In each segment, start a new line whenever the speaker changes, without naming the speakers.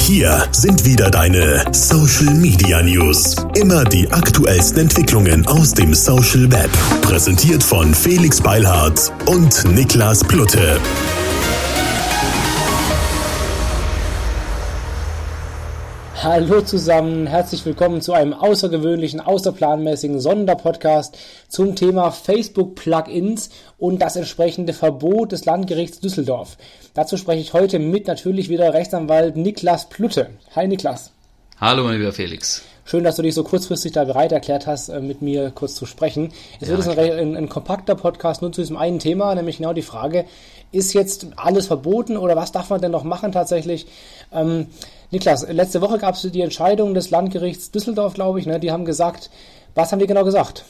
Hier sind wieder deine Social Media News. Immer die aktuellsten Entwicklungen aus dem Social Web. Präsentiert von Felix Beilhardt und Niklas Plutte.
Hallo zusammen, herzlich willkommen zu einem außergewöhnlichen, außerplanmäßigen Sonderpodcast zum Thema Facebook-Plugins und das entsprechende Verbot des Landgerichts Düsseldorf. Dazu spreche ich heute mit natürlich wieder Rechtsanwalt Niklas Plutte. Hi Niklas.
Hallo mein lieber Felix.
Schön, dass du dich so kurzfristig da bereit erklärt hast, äh, mit mir kurz zu sprechen. Es ja, wird ein, ein, ein kompakter Podcast nur zu diesem einen Thema, nämlich genau die Frage, ist jetzt alles verboten oder was darf man denn noch machen tatsächlich? Ähm, Niklas, letzte Woche gab es die Entscheidung des Landgerichts Düsseldorf, glaube ich. Ne? Die haben gesagt, was haben die genau gesagt?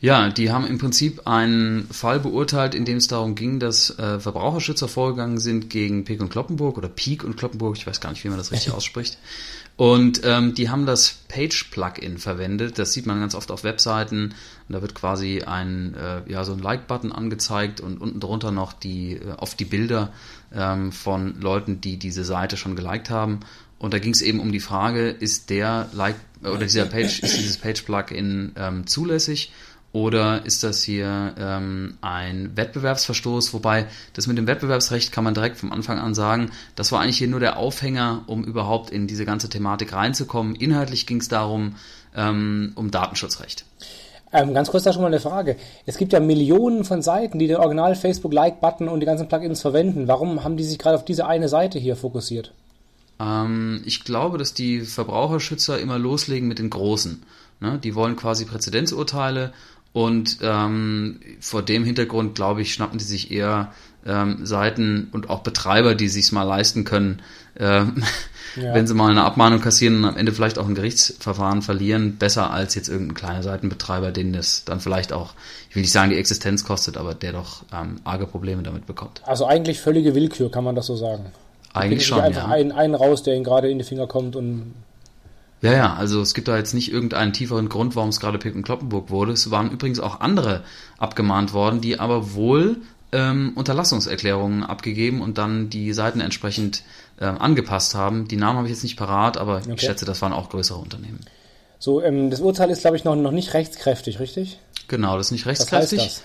Ja, die haben im Prinzip einen Fall beurteilt, in dem es darum ging, dass äh, Verbraucherschützer vorgegangen sind gegen Peek und Kloppenburg oder Peak und Kloppenburg, ich weiß gar nicht, wie man das richtig ausspricht. Und ähm, die haben das Page-Plugin verwendet. Das sieht man ganz oft auf Webseiten. Und da wird quasi ein, äh, ja, so ein Like-Button angezeigt und unten drunter noch die, äh, oft die Bilder ähm, von Leuten, die diese Seite schon geliked haben. Und da ging es eben um die Frage, ist der Like oder dieser Page, ist dieses Page-Plugin ähm, zulässig oder ist das hier ähm, ein Wettbewerbsverstoß? Wobei das mit dem Wettbewerbsrecht kann man direkt vom Anfang an sagen, das war eigentlich hier nur der Aufhänger, um überhaupt in diese ganze Thematik reinzukommen. Inhaltlich ging es darum, ähm, um Datenschutzrecht.
Ähm, ganz kurz da schon mal eine Frage. Es gibt ja Millionen von Seiten, die den Original Facebook Like-Button und die ganzen Plugins verwenden. Warum haben die sich gerade auf diese eine Seite hier fokussiert?
Ähm, ich glaube, dass die Verbraucherschützer immer loslegen mit den Großen. Ne? Die wollen quasi Präzedenzurteile und ähm, vor dem Hintergrund, glaube ich, schnappen die sich eher ähm, Seiten und auch Betreiber, die sich mal leisten können, ähm, ja. wenn sie mal eine Abmahnung kassieren und am Ende vielleicht auch ein Gerichtsverfahren verlieren, besser als jetzt irgendein kleiner Seitenbetreiber, den das dann vielleicht auch, ich will nicht sagen, die Existenz kostet, aber der doch ähm, arge Probleme damit bekommt.
Also eigentlich völlige Willkür, kann man das so sagen.
Eigentlich schon.
Einfach ja. einen, einen raus, der ihn gerade in die Finger kommt und.
Ja, ja, also es gibt da jetzt nicht irgendeinen tieferen Grund, warum es gerade Pick und Kloppenburg wurde. Es waren übrigens auch andere abgemahnt worden, die aber wohl ähm, Unterlassungserklärungen abgegeben und dann die Seiten entsprechend ähm, angepasst haben. Die Namen habe ich jetzt nicht parat, aber okay. ich schätze, das waren auch größere Unternehmen.
So, ähm, das Urteil ist, glaube ich, noch, noch nicht rechtskräftig, richtig?
Genau, das ist nicht rechtskräftig. Was heißt das?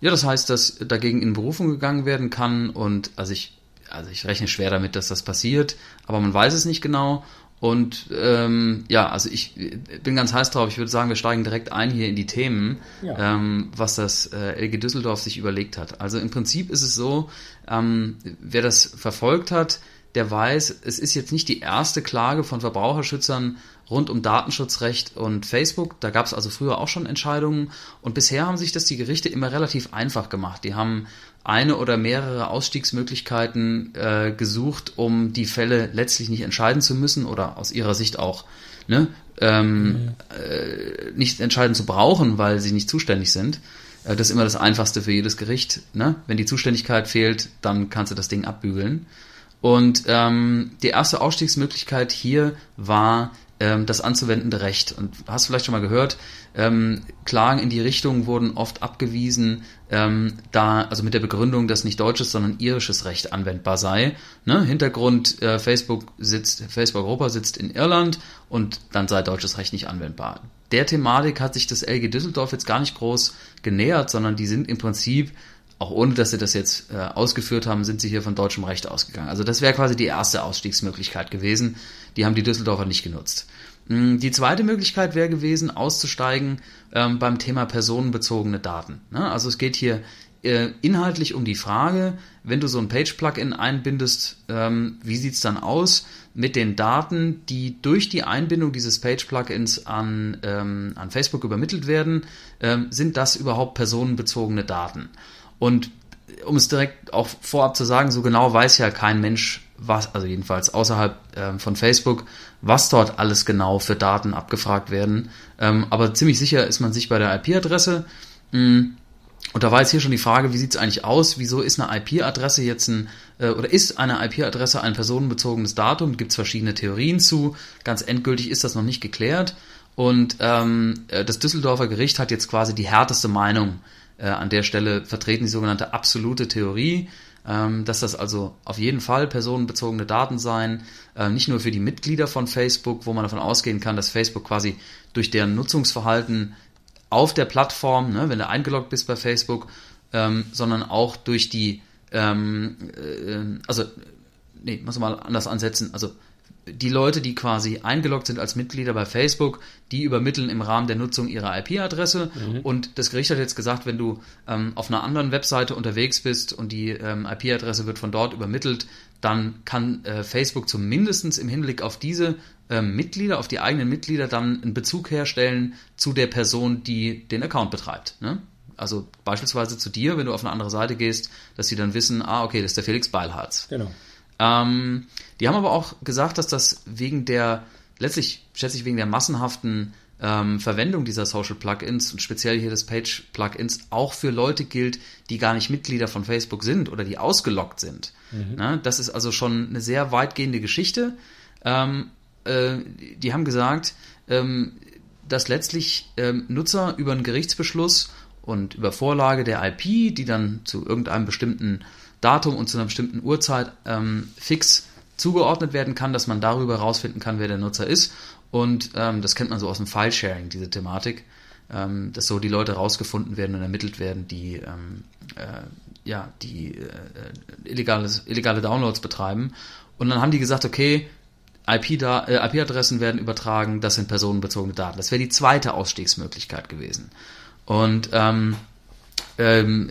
Ja, das heißt, dass dagegen in Berufung gegangen werden kann und also ich also ich rechne schwer damit, dass das passiert, aber man weiß es nicht genau. Und ähm, ja, also ich bin ganz heiß drauf. Ich würde sagen, wir steigen direkt ein hier in die Themen, ja. ähm, was das äh, LG Düsseldorf sich überlegt hat. Also im Prinzip ist es so, ähm, wer das verfolgt hat, der weiß, es ist jetzt nicht die erste Klage von Verbraucherschützern rund um Datenschutzrecht und Facebook. Da gab es also früher auch schon Entscheidungen und bisher haben sich das die Gerichte immer relativ einfach gemacht. Die haben eine oder mehrere Ausstiegsmöglichkeiten äh, gesucht, um die Fälle letztlich nicht entscheiden zu müssen oder aus ihrer Sicht auch ne, ähm, äh, nicht entscheiden zu brauchen, weil sie nicht zuständig sind. Äh, das ist immer das Einfachste für jedes Gericht. Ne? Wenn die Zuständigkeit fehlt, dann kannst du das Ding abbügeln. Und ähm, die erste Ausstiegsmöglichkeit hier war ähm, das anzuwendende Recht. Und hast du vielleicht schon mal gehört, ähm, Klagen in die Richtung wurden oft abgewiesen, ähm, da, also mit der Begründung, dass nicht deutsches, sondern irisches Recht anwendbar sei. Ne? Hintergrund, äh, Facebook sitzt, Facebook Europa sitzt in Irland und dann sei deutsches Recht nicht anwendbar. Der Thematik hat sich das LG Düsseldorf jetzt gar nicht groß genähert, sondern die sind im Prinzip auch ohne dass sie das jetzt äh, ausgeführt haben, sind sie hier von deutschem Recht ausgegangen. Also das wäre quasi die erste Ausstiegsmöglichkeit gewesen. Die haben die Düsseldorfer nicht genutzt. Hm, die zweite Möglichkeit wäre gewesen, auszusteigen ähm, beim Thema personenbezogene Daten. Ne? Also es geht hier äh, inhaltlich um die Frage, wenn du so ein Page-Plugin einbindest, ähm, wie sieht's dann aus mit den Daten, die durch die Einbindung dieses Page-Plugins an, ähm, an Facebook übermittelt werden? Ähm, sind das überhaupt personenbezogene Daten? Und um es direkt auch vorab zu sagen, so genau weiß ja kein Mensch, was, also jedenfalls außerhalb ähm, von Facebook, was dort alles genau für Daten abgefragt werden. Ähm, aber ziemlich sicher ist man sich bei der IP-Adresse. Mm, und da war jetzt hier schon die Frage, wie sieht es eigentlich aus? Wieso ist eine IP-Adresse jetzt ein, äh, oder ist eine IP-Adresse ein personenbezogenes Datum? Gibt es verschiedene Theorien zu. Ganz endgültig ist das noch nicht geklärt. Und ähm, äh, das Düsseldorfer Gericht hat jetzt quasi die härteste Meinung äh, an der Stelle vertreten, die sogenannte absolute Theorie. ähm, dass das also auf jeden Fall personenbezogene Daten seien, äh, nicht nur für die Mitglieder von Facebook, wo man davon ausgehen kann, dass Facebook quasi durch deren Nutzungsverhalten auf der Plattform, ne, wenn du eingeloggt bist bei Facebook, ähm, sondern auch durch die, ähm, äh, also, nee, muss man mal anders ansetzen, also die Leute, die quasi eingeloggt sind als Mitglieder bei Facebook, die übermitteln im Rahmen der Nutzung ihre IP-Adresse. Mhm. Und das Gericht hat jetzt gesagt, wenn du ähm, auf einer anderen Webseite unterwegs bist und die ähm, IP-Adresse wird von dort übermittelt, dann kann äh, Facebook zumindest im Hinblick auf diese ähm, Mitglieder, auf die eigenen Mitglieder, dann einen Bezug herstellen zu der Person, die den Account betreibt. Ne? Also beispielsweise zu dir, wenn du auf eine andere Seite gehst, dass sie dann wissen, ah, okay, das ist der Felix Beilharz. Genau. Ähm, die haben aber auch gesagt, dass das wegen der, letztlich schätze ich wegen der massenhaften ähm, Verwendung dieser Social Plugins und speziell hier des Page Plugins auch für Leute gilt, die gar nicht Mitglieder von Facebook sind oder die ausgelockt sind. Mhm. Na, das ist also schon eine sehr weitgehende Geschichte. Ähm, äh, die haben gesagt, ähm, dass letztlich ähm, Nutzer über einen Gerichtsbeschluss und über Vorlage der IP, die dann zu irgendeinem bestimmten Datum und zu einer bestimmten Uhrzeit ähm, fix zugeordnet werden kann, dass man darüber herausfinden kann, wer der Nutzer ist. Und ähm, das kennt man so aus dem File-Sharing, diese Thematik, ähm, dass so die Leute rausgefunden werden und ermittelt werden, die ähm, äh, ja die äh, illegales, illegale Downloads betreiben. Und dann haben die gesagt, okay, IP-Adressen äh, IP werden übertragen, das sind personenbezogene Daten. Das wäre die zweite Ausstiegsmöglichkeit gewesen. Und ähm, ähm,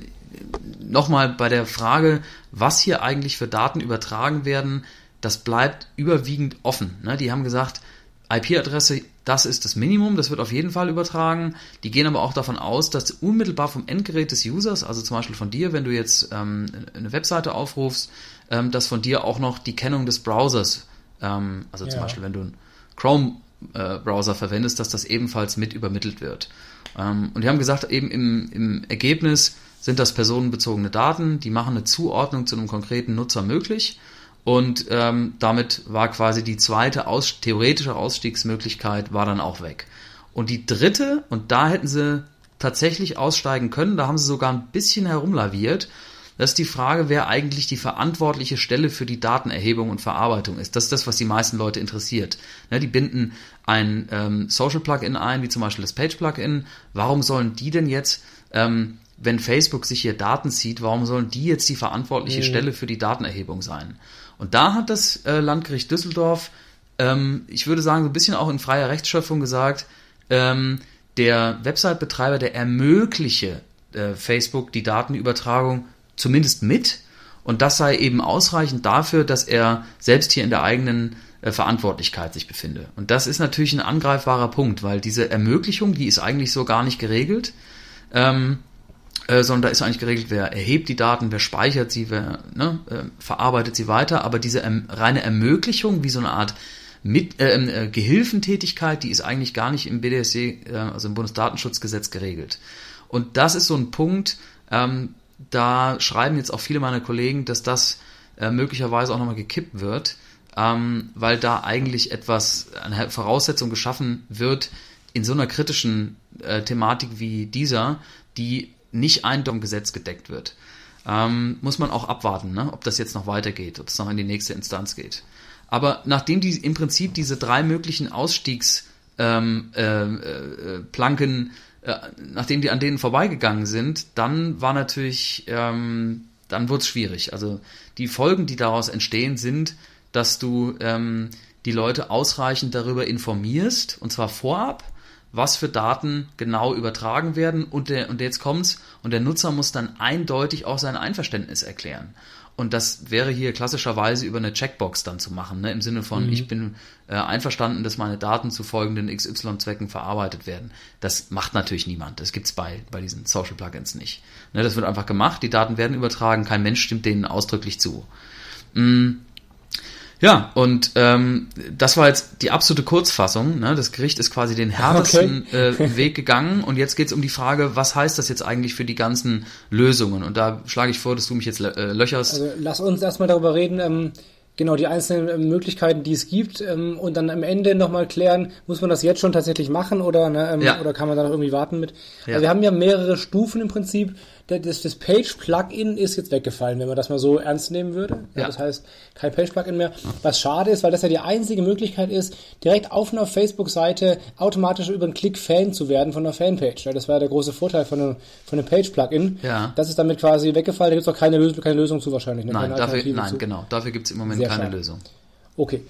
nochmal bei der Frage, was hier eigentlich für Daten übertragen werden, das bleibt überwiegend offen. Ne? Die haben gesagt, IP-Adresse, das ist das Minimum, das wird auf jeden Fall übertragen. Die gehen aber auch davon aus, dass unmittelbar vom Endgerät des Users, also zum Beispiel von dir, wenn du jetzt ähm, eine Webseite aufrufst, ähm, dass von dir auch noch die Kennung des Browsers, ähm, also ja. zum Beispiel wenn du einen Chrome-Browser äh, verwendest, dass das ebenfalls mit übermittelt wird. Ähm, und die haben gesagt, eben im, im Ergebnis sind das personenbezogene Daten, die machen eine Zuordnung zu einem konkreten Nutzer möglich. Und ähm, damit war quasi die zweite aus theoretische Ausstiegsmöglichkeit war dann auch weg. Und die dritte, und da hätten sie tatsächlich aussteigen können, da haben sie sogar ein bisschen herumlaviert, das ist die Frage, wer eigentlich die verantwortliche Stelle für die Datenerhebung und Verarbeitung ist. Das ist das, was die meisten Leute interessiert. Ne, die binden ein ähm, Social Plugin ein, wie zum Beispiel das Page Plugin. Warum sollen die denn jetzt, ähm, wenn Facebook sich hier Daten zieht, warum sollen die jetzt die verantwortliche mhm. Stelle für die Datenerhebung sein? Und da hat das äh, Landgericht Düsseldorf, ähm, ich würde sagen, so ein bisschen auch in freier Rechtsschöpfung gesagt, ähm, der Website-Betreiber, der ermögliche äh, Facebook die Datenübertragung zumindest mit. Und das sei eben ausreichend dafür, dass er selbst hier in der eigenen äh, Verantwortlichkeit sich befinde. Und das ist natürlich ein angreifbarer Punkt, weil diese Ermöglichung, die ist eigentlich so gar nicht geregelt, ähm, äh, sondern da ist eigentlich geregelt, wer erhebt die Daten, wer speichert sie, wer ne, äh, verarbeitet sie weiter. Aber diese ähm, reine Ermöglichung, wie so eine Art mit, äh, ähm, äh, Gehilfentätigkeit, die ist eigentlich gar nicht im BDSG, äh, also im Bundesdatenschutzgesetz geregelt. Und das ist so ein Punkt, ähm, da schreiben jetzt auch viele meiner Kollegen, dass das äh, möglicherweise auch nochmal gekippt wird, ähm, weil da eigentlich etwas, eine Voraussetzung geschaffen wird in so einer kritischen Thematik wie dieser, die nicht eindeutig im Gesetz gedeckt wird. Ähm, muss man auch abwarten, ne? ob das jetzt noch weitergeht, ob es noch in die nächste Instanz geht. Aber nachdem die im Prinzip diese drei möglichen Ausstiegsplanken ähm, äh, äh, äh, nachdem die an denen vorbeigegangen sind, dann war natürlich, ähm, dann wurde es schwierig. Also die Folgen, die daraus entstehen, sind, dass du ähm, die Leute ausreichend darüber informierst, und zwar vorab, was für Daten genau übertragen werden und, der, und jetzt kommt's und der Nutzer muss dann eindeutig auch sein Einverständnis erklären. Und das wäre hier klassischerweise über eine Checkbox dann zu machen, ne? im Sinne von, mhm. ich bin äh, einverstanden, dass meine Daten zu folgenden XY-Zwecken verarbeitet werden. Das macht natürlich niemand. Das gibt's bei, bei diesen Social Plugins nicht. Ne? Das wird einfach gemacht, die Daten werden übertragen, kein Mensch stimmt denen ausdrücklich zu. Mhm. Ja, und ähm, das war jetzt die absolute Kurzfassung. Ne? Das Gericht ist quasi den härtesten okay. äh, Weg gegangen und jetzt geht es um die Frage, was heißt das jetzt eigentlich für die ganzen Lösungen? Und da schlage ich vor, dass du mich jetzt äh, löcherst.
Also lass uns erstmal darüber reden, ähm, genau die einzelnen ähm, Möglichkeiten, die es gibt ähm, und dann am Ende nochmal klären, muss man das jetzt schon tatsächlich machen oder, ne, ähm, ja. oder kann man da noch irgendwie warten mit? Ja. Also wir haben ja mehrere Stufen im Prinzip das, das Page-Plugin ist jetzt weggefallen, wenn man das mal so ernst nehmen würde. Ja. Das heißt, kein Page-Plugin mehr. Was schade ist, weil das ja die einzige Möglichkeit ist, direkt auf einer Facebook-Seite automatisch über einen Klick Fan zu werden von einer Fanpage. Ja, das war der große Vorteil von einem, von einem Page-Plugin. Ja. Das ist damit quasi weggefallen. Da gibt es auch keine Lösung, keine Lösung zu wahrscheinlich. Ne?
Nein, dafür, nein zu. genau. Dafür gibt es im Moment Sehr keine schade. Lösung.
Okay.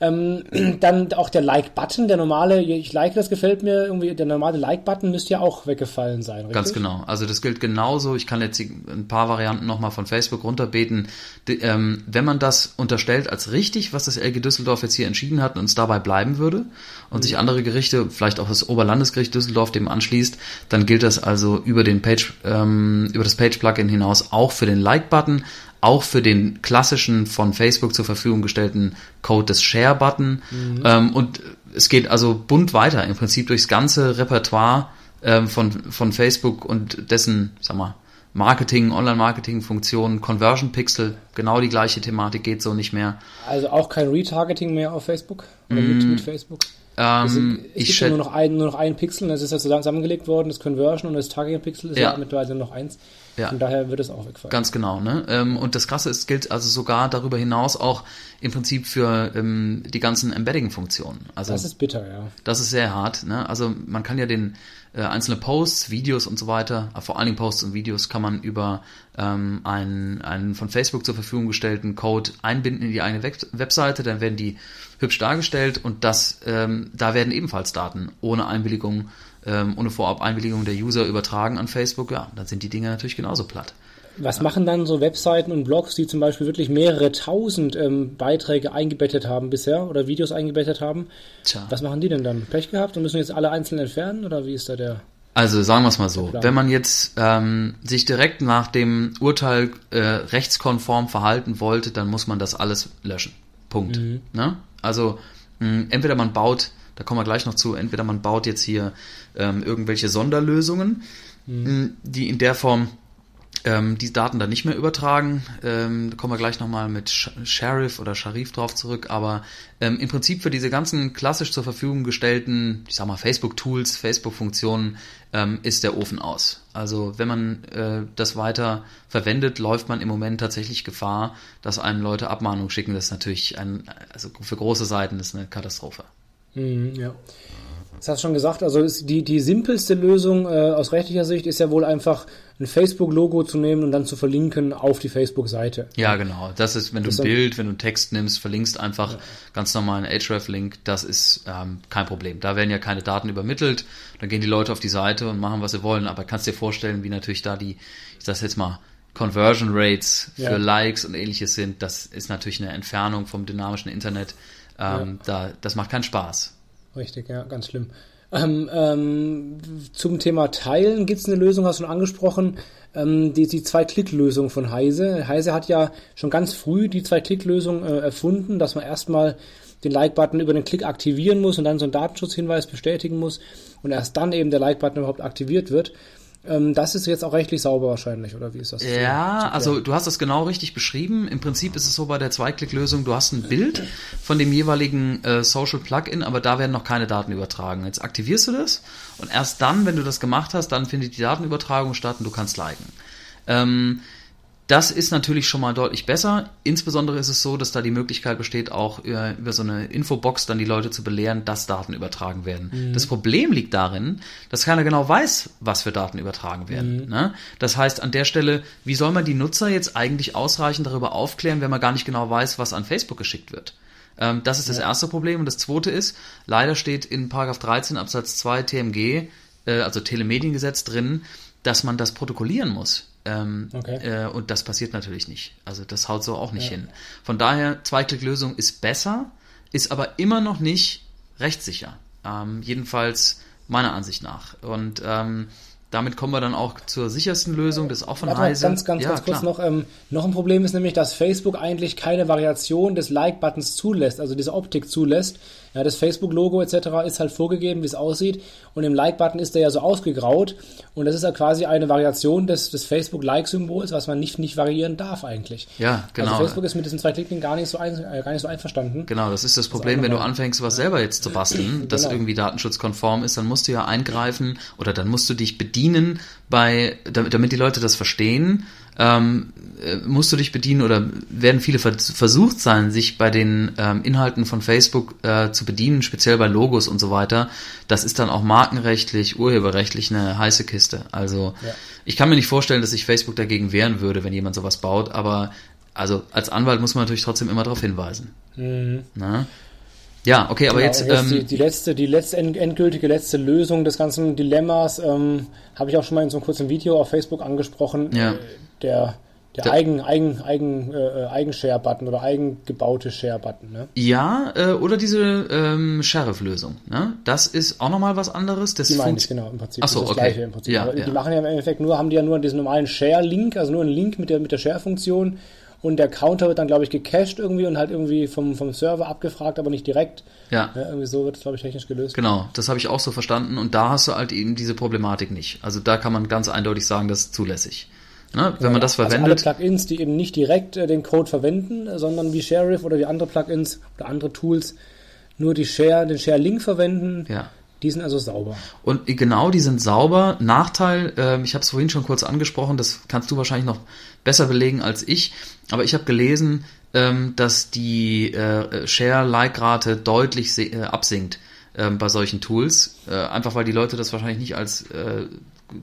Ähm, dann auch der Like-Button, der normale, ich like das, gefällt mir irgendwie, der normale Like-Button müsste ja auch weggefallen sein,
richtig? Ganz genau. Also das gilt genauso. Ich kann jetzt ein paar Varianten nochmal von Facebook runterbeten. Die, ähm, wenn man das unterstellt als richtig, was das LG Düsseldorf jetzt hier entschieden hat und es dabei bleiben würde und mhm. sich andere Gerichte, vielleicht auch das Oberlandesgericht Düsseldorf dem anschließt, dann gilt das also über den Page, ähm, über das Page-Plugin hinaus auch für den Like-Button auch für den klassischen von Facebook zur Verfügung gestellten Code des Share-Button. Mhm. Ähm, und es geht also bunt weiter, im Prinzip durchs ganze Repertoire ähm, von, von Facebook und dessen, sag mal, Marketing, Online-Marketing-Funktionen, Conversion Pixel, genau die gleiche Thematik geht so nicht mehr.
Also auch kein Retargeting mehr auf Facebook oder mm. mit, mit Facebook? Ähm, es, es gibt nur noch, ein, nur noch ein Pixel, das ist ja zusammengelegt worden, das Conversion und das Targeting-Pixel ist ja, ja mittlerweile noch eins. Ja. Von daher wird es auch wegfallen.
Ganz genau. Ne? Ähm, und das Krasse ist, gilt also sogar darüber hinaus auch im Prinzip für ähm, die ganzen Embedding-Funktionen. Also,
das ist bitter, ja.
Das ist sehr hart. Ne? Also man kann ja den äh, einzelne Posts, Videos und so weiter, vor allen Dingen Posts und Videos kann man über ähm, einen, einen von Facebook zur Verfügung gestellten Code einbinden in die eigene Web Webseite, dann werden die hübsch dargestellt und das, ähm, da werden ebenfalls Daten ohne Einwilligung ähm, ohne Vorab-Einwilligung der User übertragen an Facebook, ja, dann sind die Dinge natürlich genauso platt.
Was machen dann so Webseiten und Blogs, die zum Beispiel wirklich mehrere tausend ähm, Beiträge eingebettet haben bisher oder Videos eingebettet haben? Tja. Was machen die denn dann? Pech gehabt und müssen jetzt alle einzeln entfernen oder wie ist da der?
Also sagen wir es mal so, wenn man jetzt ähm, sich direkt nach dem Urteil äh, rechtskonform verhalten wollte, dann muss man das alles löschen. Punkt. Mhm. Ne? Also mh, entweder man baut da kommen wir gleich noch zu, entweder man baut jetzt hier ähm, irgendwelche Sonderlösungen, mhm. die in der Form ähm, die Daten dann nicht mehr übertragen. Ähm, da kommen wir gleich nochmal mit Sheriff oder Sharif drauf zurück. Aber ähm, im Prinzip für diese ganzen klassisch zur Verfügung gestellten, ich sag mal, Facebook-Tools, Facebook-Funktionen, ähm, ist der Ofen aus. Also wenn man äh, das weiter verwendet, läuft man im Moment tatsächlich Gefahr, dass einem Leute Abmahnungen schicken. Das ist natürlich ein, also für große Seiten ist eine Katastrophe.
Mhm, ja. Das hast du schon gesagt, also die, die simpelste Lösung äh, aus rechtlicher Sicht ist ja wohl einfach ein Facebook-Logo zu nehmen und dann zu verlinken auf die Facebook-Seite.
Ja, genau. Das ist, wenn du das ein Bild, wenn du einen Text nimmst, verlinkst einfach ja. ganz normal einen Href-Link, das ist ähm, kein Problem. Da werden ja keine Daten übermittelt, dann gehen die Leute auf die Seite und machen, was sie wollen, aber kannst dir vorstellen, wie natürlich da die, ich sag jetzt mal, Conversion Rates für ja. Likes und ähnliches sind, das ist natürlich eine Entfernung vom dynamischen Internet ähm, ja. da, das macht keinen Spaß.
Richtig, ja, ganz schlimm. Ähm, ähm, zum Thema Teilen gibt es eine Lösung, hast du schon angesprochen, ähm, die, die Zwei-Klick-Lösung von Heise. Heise hat ja schon ganz früh die Zwei-Klick-Lösung äh, erfunden, dass man erstmal den Like-Button über den Klick aktivieren muss und dann so einen Datenschutzhinweis bestätigen muss und erst dann eben der Like-Button überhaupt aktiviert wird. Ähm, das ist jetzt auch rechtlich sauber wahrscheinlich, oder wie ist das?
Ja, also du hast das genau richtig beschrieben. Im Prinzip ist es so bei der Zweiklick-Lösung, du hast ein Bild von dem jeweiligen äh, Social Plugin, aber da werden noch keine Daten übertragen. Jetzt aktivierst du das und erst dann, wenn du das gemacht hast, dann findet die Datenübertragung statt und du kannst liken. Ähm, das ist natürlich schon mal deutlich besser. Insbesondere ist es so, dass da die Möglichkeit besteht, auch über, über so eine Infobox dann die Leute zu belehren, dass Daten übertragen werden. Mhm. Das Problem liegt darin, dass keiner genau weiß, was für Daten übertragen werden. Mhm. Ne? Das heißt, an der Stelle, wie soll man die Nutzer jetzt eigentlich ausreichend darüber aufklären, wenn man gar nicht genau weiß, was an Facebook geschickt wird? Ähm, das ist das erste Problem. Und das zweite ist, leider steht in Paragraph 13 Absatz 2 TMG, äh, also Telemediengesetz drin, dass man das protokollieren muss. Ähm, okay. äh, und das passiert natürlich nicht. Also das haut so auch nicht ja. hin. Von daher, Zweiklicklösung ist besser, ist aber immer noch nicht rechtssicher. Ähm, jedenfalls meiner Ansicht nach. Und ähm, damit kommen wir dann auch zur sichersten Lösung, das ist auch von Warte, Heise.
Ganz, ganz, ja, ganz kurz noch. Ähm, noch ein Problem ist nämlich, dass Facebook eigentlich keine Variation des Like-Buttons zulässt, also diese Optik zulässt. Ja, das Facebook-Logo etc. ist halt vorgegeben, wie es aussieht. Und im Like-Button ist der ja so ausgegraut. Und das ist ja quasi eine Variation des, des Facebook-Like-Symbols, was man nicht, nicht variieren darf eigentlich.
Ja, genau.
Also Facebook ist mit diesen zwei Klicken gar nicht so, ein, äh, gar nicht so einverstanden.
Genau, das ist das Problem, wenn du anfängst, was selber jetzt zu basteln, das genau. irgendwie datenschutzkonform ist, dann musst du ja eingreifen oder dann musst du dich bedienen bedienen bei, damit, damit die Leute das verstehen, ähm, äh, musst du dich bedienen oder werden viele versucht sein, sich bei den ähm, Inhalten von Facebook äh, zu bedienen, speziell bei Logos und so weiter. Das ist dann auch markenrechtlich, urheberrechtlich eine heiße Kiste. Also ja. ich kann mir nicht vorstellen, dass sich Facebook dagegen wehren würde, wenn jemand sowas baut, aber also als Anwalt muss man natürlich trotzdem immer darauf hinweisen. Mhm. Na? Ja, okay, aber genau, jetzt.
jetzt ähm, die, die, letzte, die letzte endgültige letzte Lösung des ganzen Dilemmas ähm, habe ich auch schon mal in so einem kurzen Video auf Facebook angesprochen. Ja. Äh, der der, eigen, eigen, eigen, äh, Eigen-Share-Button oder eigengebaute Share-Button, ne?
Ja, äh, oder diese ähm, Sheriff-Lösung, ne? Das ist auch nochmal was anderes. Das
die meine ich, genau, im Prinzip.
Ach so,
das
okay.
Gleiche im Prinzip. Ja, ja. Die machen ja im Endeffekt nur, haben die ja nur diesen normalen Share-Link, also nur einen Link mit der, mit der Share-Funktion und der Counter wird dann, glaube ich, gecached irgendwie und halt irgendwie vom, vom Server abgefragt, aber nicht direkt.
Ja.
ja irgendwie so wird es, glaube ich, technisch gelöst.
Genau, das habe ich auch so verstanden und da hast du halt eben diese Problematik nicht. Also da kann man ganz eindeutig sagen, das ist zulässig. Ne, wenn ja, man das verwendet.
Also alle Plugins, die eben nicht direkt äh, den Code verwenden, sondern wie Sheriff oder wie andere Plugins oder andere Tools nur die Share, den Share-Link verwenden.
Ja.
Die sind also sauber.
Und genau, die sind sauber. Nachteil, äh, ich habe es vorhin schon kurz angesprochen, das kannst du wahrscheinlich noch besser belegen als ich, aber ich habe gelesen, ähm, dass die äh, Share-Like-Rate deutlich äh, absinkt äh, bei solchen Tools, äh, einfach weil die Leute das wahrscheinlich nicht als äh,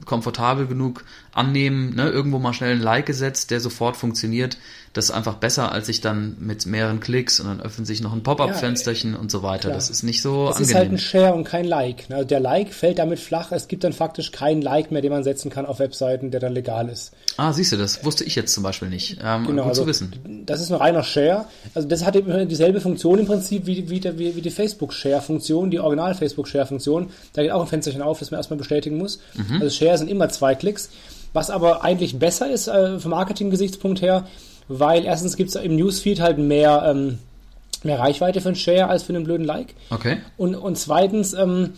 komfortabel genug annehmen, ne? irgendwo mal schnell ein Like gesetzt, der sofort funktioniert. Das ist einfach besser, als sich dann mit mehreren Klicks und dann öffnet sich noch ein Pop-up-Fensterchen ja, und so weiter. Klar. Das ist nicht so
das angenehm. Das ist halt ein Share und kein Like. Also der Like fällt damit flach. Es gibt dann faktisch keinen Like mehr, den man setzen kann auf Webseiten, der dann legal ist.
Ah, siehst du, das wusste ich jetzt zum Beispiel nicht. Ähm, genau, gut also, zu wissen.
Das ist ein reiner Share. Also das hat eben dieselbe Funktion im Prinzip wie, wie, wie, wie die Facebook-Share-Funktion, die Original-Facebook-Share-Funktion. Da geht auch ein Fensterchen auf, das man erstmal bestätigen muss. Mhm. Also Share sind immer zwei Klicks. Was aber eigentlich besser ist äh, vom Marketing-Gesichtspunkt her, weil erstens gibt es im Newsfeed halt mehr, ähm, mehr Reichweite für einen Share als für einen blöden Like.
Okay.
Und, und zweitens ähm,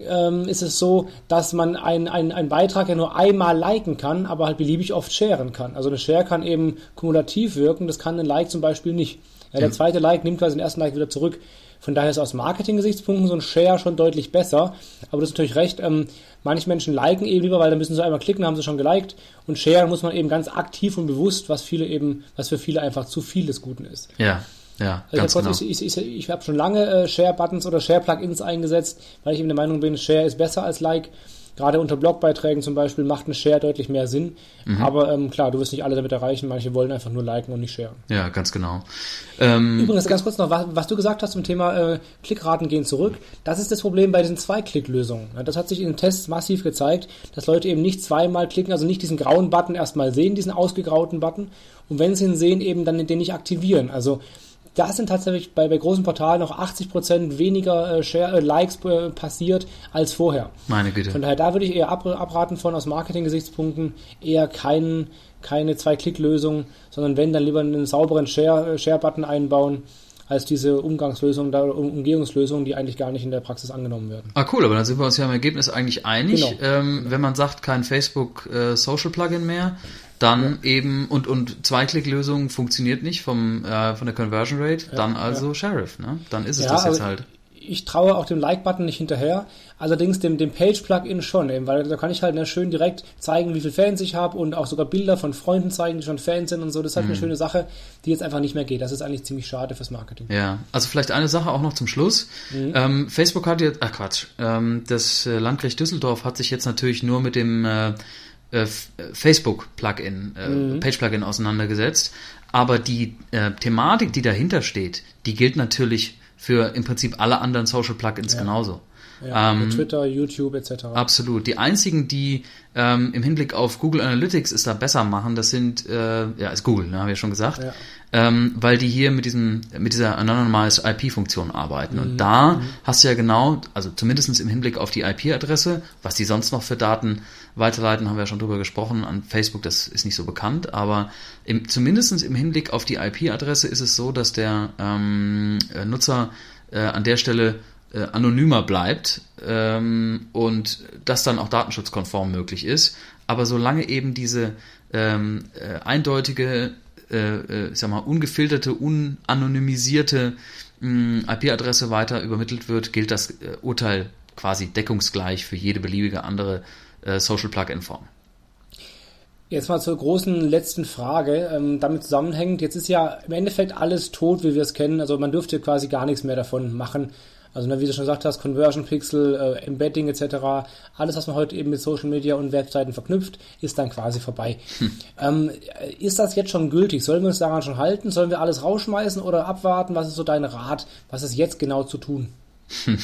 ähm, ist es so, dass man einen ein Beitrag ja nur einmal liken kann, aber halt beliebig oft sharen kann. Also eine Share kann eben kumulativ wirken, das kann ein Like zum Beispiel nicht. Ja, der zweite Like nimmt quasi den ersten Like wieder zurück. Von daher ist aus Marketing-Gesichtspunkten so ein Share schon deutlich besser. Aber du hast natürlich recht, ähm, manche Menschen liken eben lieber, weil da müssen sie einmal klicken, haben sie schon geliked. Und Share muss man eben ganz aktiv und bewusst, was viele eben, was für viele einfach zu viel des Guten ist.
Ja. Ja, also ganz
genau. Ich, ich, ich, ich habe schon lange äh, Share-Buttons oder Share-Plugins eingesetzt, weil ich eben der Meinung bin, Share ist besser als Like. Gerade unter Blogbeiträgen zum Beispiel macht ein Share deutlich mehr Sinn. Mhm. Aber ähm, klar, du wirst nicht alle damit erreichen. Manche wollen einfach nur liken und nicht sharen.
Ja, ganz genau.
Ähm, Übrigens, ganz kurz noch, was, was, du gesagt hast zum Thema äh, Klickraten gehen zurück. Das ist das Problem bei diesen Zwei-Klick-Lösungen. Das hat sich in den Tests massiv gezeigt, dass Leute eben nicht zweimal klicken, also nicht diesen grauen Button erstmal sehen, diesen ausgegrauten Button. Und wenn sie ihn sehen, eben dann den nicht aktivieren. Also da sind tatsächlich bei, bei großen Portalen noch 80% weniger äh, Share, äh, Likes äh, passiert als vorher.
Meine Güte.
Von daher, da würde ich eher ab, abraten von aus Marketing-Gesichtspunkten eher kein, keine Zwei-Klick-Lösung, sondern wenn, dann lieber einen sauberen Share, äh, Share-Button einbauen als diese Umgangslösungen, Umgehungslösungen, die eigentlich gar nicht in der Praxis angenommen werden.
Ah, cool, aber dann sind wir uns ja im Ergebnis eigentlich einig. Genau. Ähm, wenn man sagt, kein Facebook äh, Social Plugin mehr, dann ja. eben und und Zweiklicklösung funktioniert nicht vom äh, von der Conversion Rate, ja, dann also ja. Sheriff, ne? Dann ist es das jetzt halt.
Ich traue auch dem Like-Button nicht hinterher, allerdings dem, dem Page-Plugin schon, eben, weil da kann ich halt schön direkt zeigen, wie viele Fans ich habe und auch sogar Bilder von Freunden zeigen, die schon Fans sind und so. Das ist halt mhm. eine schöne Sache, die jetzt einfach nicht mehr geht. Das ist eigentlich ziemlich schade fürs Marketing.
Ja, also vielleicht eine Sache auch noch zum Schluss. Mhm. Ähm, Facebook hat jetzt, ach Quatsch, ähm, das äh, Landgericht Düsseldorf hat sich jetzt natürlich nur mit dem äh, äh, Facebook-Plugin, äh, mhm. Page-Plugin auseinandergesetzt. Aber die äh, Thematik, die dahinter steht, die gilt natürlich für im Prinzip alle anderen Social-Plugins ja. genauso.
Ja, ähm, Twitter, YouTube etc.
Absolut. Die einzigen, die ähm, im Hinblick auf Google Analytics es da besser machen, das sind, äh, ja, ist Google, ne, habe ich ja schon gesagt, ja. Ähm, weil die hier mit diesem, mit dieser Anonymized IP-Funktion arbeiten. Mhm. Und da mhm. hast du ja genau, also zumindestens im Hinblick auf die IP-Adresse, was die sonst noch für Daten weiterleiten, haben wir ja schon drüber gesprochen. An Facebook, das ist nicht so bekannt, aber im, zumindest im Hinblick auf die IP-Adresse ist es so, dass der ähm, äh, Nutzer äh, an der Stelle äh, anonymer bleibt ähm, und das dann auch datenschutzkonform möglich ist. Aber solange eben diese ähm, äh, eindeutige, äh, äh ich sag mal, ungefilterte, unanonymisierte IP-Adresse weiter übermittelt wird, gilt das äh, Urteil quasi deckungsgleich für jede beliebige andere äh, Social Plugin-Form.
Jetzt mal zur großen letzten Frage, ähm, damit zusammenhängend. Jetzt ist ja im Endeffekt alles tot, wie wir es kennen. Also man dürfte quasi gar nichts mehr davon machen. Also ne, wie du schon gesagt hast, Conversion Pixel, äh, Embedding etc., alles, was man heute eben mit Social Media und Webseiten verknüpft, ist dann quasi vorbei. Hm. Ähm, ist das jetzt schon gültig? Sollen wir uns daran schon halten? Sollen wir alles rausschmeißen oder abwarten? Was ist so dein Rat? Was ist jetzt genau zu tun?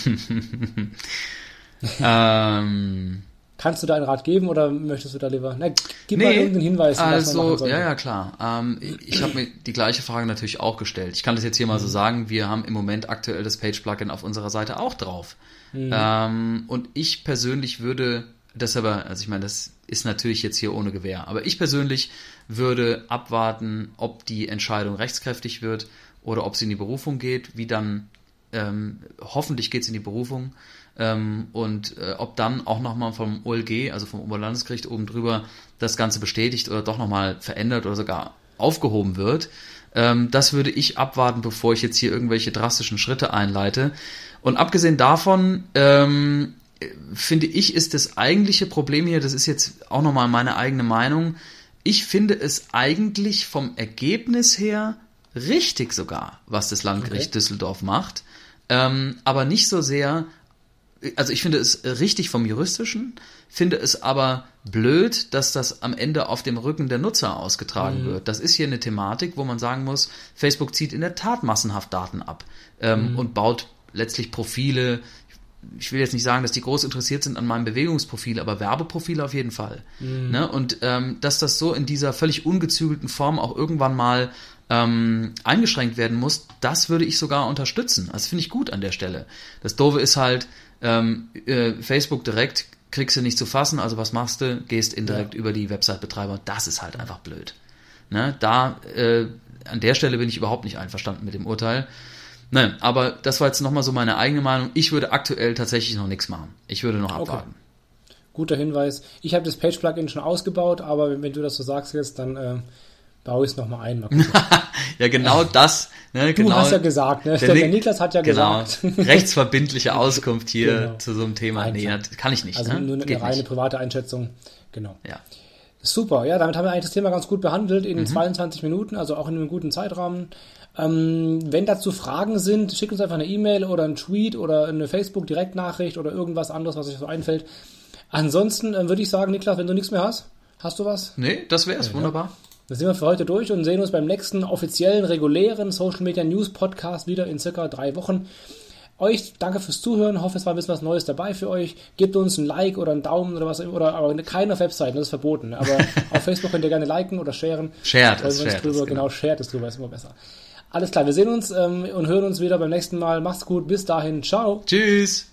ähm Kannst du da einen Rat geben oder möchtest du da lieber? Na, gib nee, mal irgendeinen Hinweis.
Also, ja, ja, klar. Ähm, ich habe mir die gleiche Frage natürlich auch gestellt. Ich kann das jetzt hier mal so mhm. sagen. Wir haben im Moment aktuell das Page-Plugin auf unserer Seite auch drauf. Mhm. Ähm, und ich persönlich würde, deshalb, also ich meine, das ist natürlich jetzt hier ohne Gewähr, aber ich persönlich würde abwarten, ob die Entscheidung rechtskräftig wird oder ob sie in die Berufung geht, wie dann, ähm, hoffentlich geht es in die Berufung ähm, und äh, ob dann auch nochmal vom OLG, also vom Oberlandesgericht oben drüber, das Ganze bestätigt oder doch nochmal verändert oder sogar aufgehoben wird. Ähm, das würde ich abwarten, bevor ich jetzt hier irgendwelche drastischen Schritte einleite. Und abgesehen davon, ähm, finde ich, ist das eigentliche Problem hier, das ist jetzt auch nochmal meine eigene Meinung, ich finde es eigentlich vom Ergebnis her richtig sogar, was das Landgericht okay. Düsseldorf macht, ähm, aber nicht so sehr, also ich finde es richtig vom juristischen, finde es aber blöd, dass das am Ende auf dem Rücken der Nutzer ausgetragen mhm. wird. Das ist hier eine Thematik, wo man sagen muss, Facebook zieht in der Tat massenhaft Daten ab ähm, mhm. und baut letztlich Profile. Ich will jetzt nicht sagen, dass die groß interessiert sind an meinem Bewegungsprofil, aber Werbeprofile auf jeden Fall. Mhm. Ne? Und ähm, dass das so in dieser völlig ungezügelten Form auch irgendwann mal ähm, eingeschränkt werden muss, das würde ich sogar unterstützen. Das finde ich gut an der Stelle. Das Doofe ist halt, ähm, äh, Facebook direkt kriegst du nicht zu fassen, also was machst du? Gehst indirekt ja. über die Website-Betreiber. Das ist halt einfach blöd. Ne? Da, äh, an der Stelle bin ich überhaupt nicht einverstanden mit dem Urteil. Nein, aber das war jetzt nochmal so meine eigene Meinung. Ich würde aktuell tatsächlich noch nichts machen. Ich würde noch abwarten.
Okay. Guter Hinweis. Ich habe das Page-Plugin schon ausgebaut, aber wenn, du das so sagst jetzt, dann äh, baue ich es nochmal ein. Mal
ja, genau das.
Ne,
du genau,
hast ja gesagt, ne? Der, der Niklas hat ja genau, gesagt.
Rechtsverbindliche Auskunft hier genau. zu so einem Thema. Nein, nee, kann ich nicht.
Also
ne?
nur eine Geht reine nicht. private Einschätzung. Genau. Ja. Super, ja, damit haben wir eigentlich das Thema ganz gut behandelt in mhm. 22 Minuten, also auch in einem guten Zeitrahmen. Ähm, wenn dazu Fragen sind, schickt uns einfach eine E-Mail oder einen Tweet oder eine Facebook-Direktnachricht oder irgendwas anderes, was euch so einfällt. Ansonsten äh, würde ich sagen, Niklas, wenn du nichts mehr hast, hast du was?
Nee, das wär's, ja, wunderbar.
Da sind wir für heute durch und sehen uns beim nächsten offiziellen, regulären Social Media News Podcast wieder in circa drei Wochen. Euch danke fürs Zuhören. Hoffe, es war ein bisschen was Neues dabei für euch. Gebt uns ein Like oder einen Daumen oder was, oder aber keine auf Webseiten, das ist verboten. Aber auf Facebook könnt ihr gerne liken oder sharen.
Shared es,
shared drüber. Genau. genau, shared es drüber, ist immer besser. Alles klar, wir sehen uns ähm, und hören uns wieder beim nächsten Mal. Macht's gut, bis dahin, ciao.
Tschüss.